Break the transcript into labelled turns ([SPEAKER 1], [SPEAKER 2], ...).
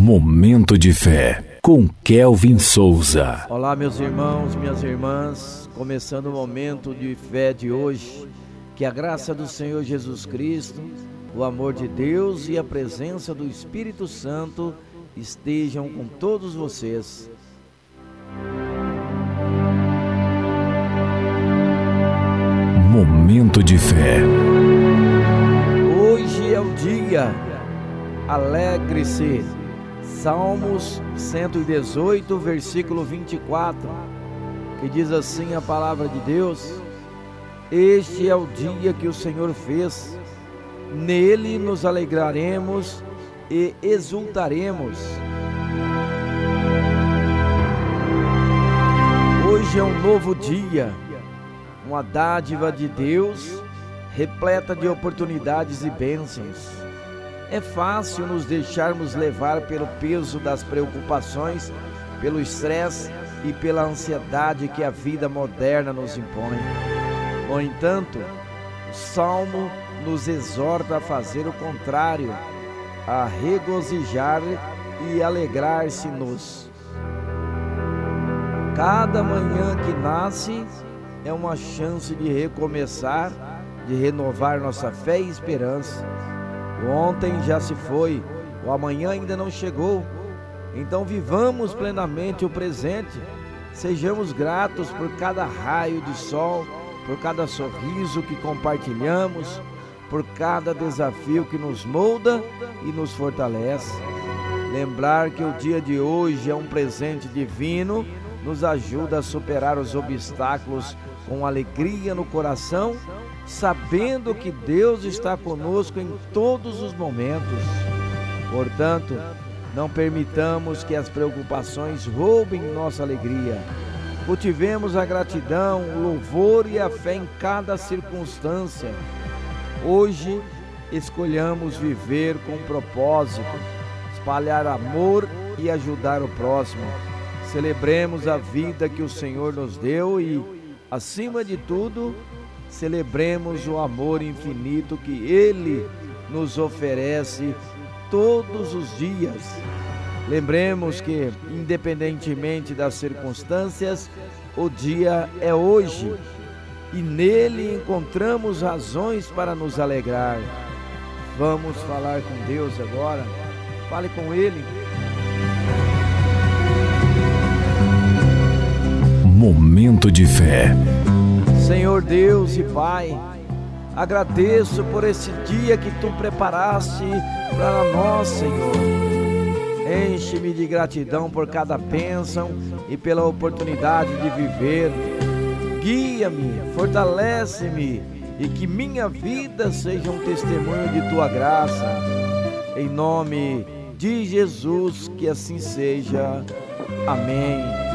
[SPEAKER 1] Momento de fé com Kelvin Souza.
[SPEAKER 2] Olá, meus irmãos, minhas irmãs, começando o momento de fé de hoje. Que a graça do Senhor Jesus Cristo, o amor de Deus e a presença do Espírito Santo estejam com todos vocês.
[SPEAKER 1] Momento de fé.
[SPEAKER 2] Hoje é o dia. Alegre-se. Salmos 118, versículo 24, que diz assim a palavra de Deus: Este é o dia que o Senhor fez, nele nos alegraremos e exultaremos. Hoje é um novo dia, uma dádiva de Deus repleta de oportunidades e bênçãos. É fácil nos deixarmos levar pelo peso das preocupações, pelo estresse e pela ansiedade que a vida moderna nos impõe. No entanto, o Salmo nos exorta a fazer o contrário, a regozijar e alegrar-se-nos. Cada manhã que nasce é uma chance de recomeçar, de renovar nossa fé e esperança o ontem já se foi, o amanhã ainda não chegou. Então vivamos plenamente o presente. Sejamos gratos por cada raio de sol, por cada sorriso que compartilhamos, por cada desafio que nos molda e nos fortalece. Lembrar que o dia de hoje é um presente divino nos ajuda a superar os obstáculos com alegria no coração sabendo que Deus está conosco em todos os momentos. Portanto, não permitamos que as preocupações roubem nossa alegria. Cultivemos a gratidão, o louvor e a fé em cada circunstância. Hoje, escolhamos viver com propósito, espalhar amor e ajudar o próximo. Celebremos a vida que o Senhor nos deu e, acima de tudo, celebremos o amor infinito que Ele nos oferece todos os dias. Lembremos que, independentemente das circunstâncias, o dia é hoje e nele encontramos razões para nos alegrar. Vamos falar com Deus agora. Fale com Ele.
[SPEAKER 1] Momento de fé.
[SPEAKER 2] Senhor Deus e Pai, agradeço por esse dia que tu preparaste para nós, Senhor. Enche-me de gratidão por cada bênção e pela oportunidade de viver. Guia-me, fortalece-me e que minha vida seja um testemunho de tua graça. Em nome de Jesus, que assim seja. Amém.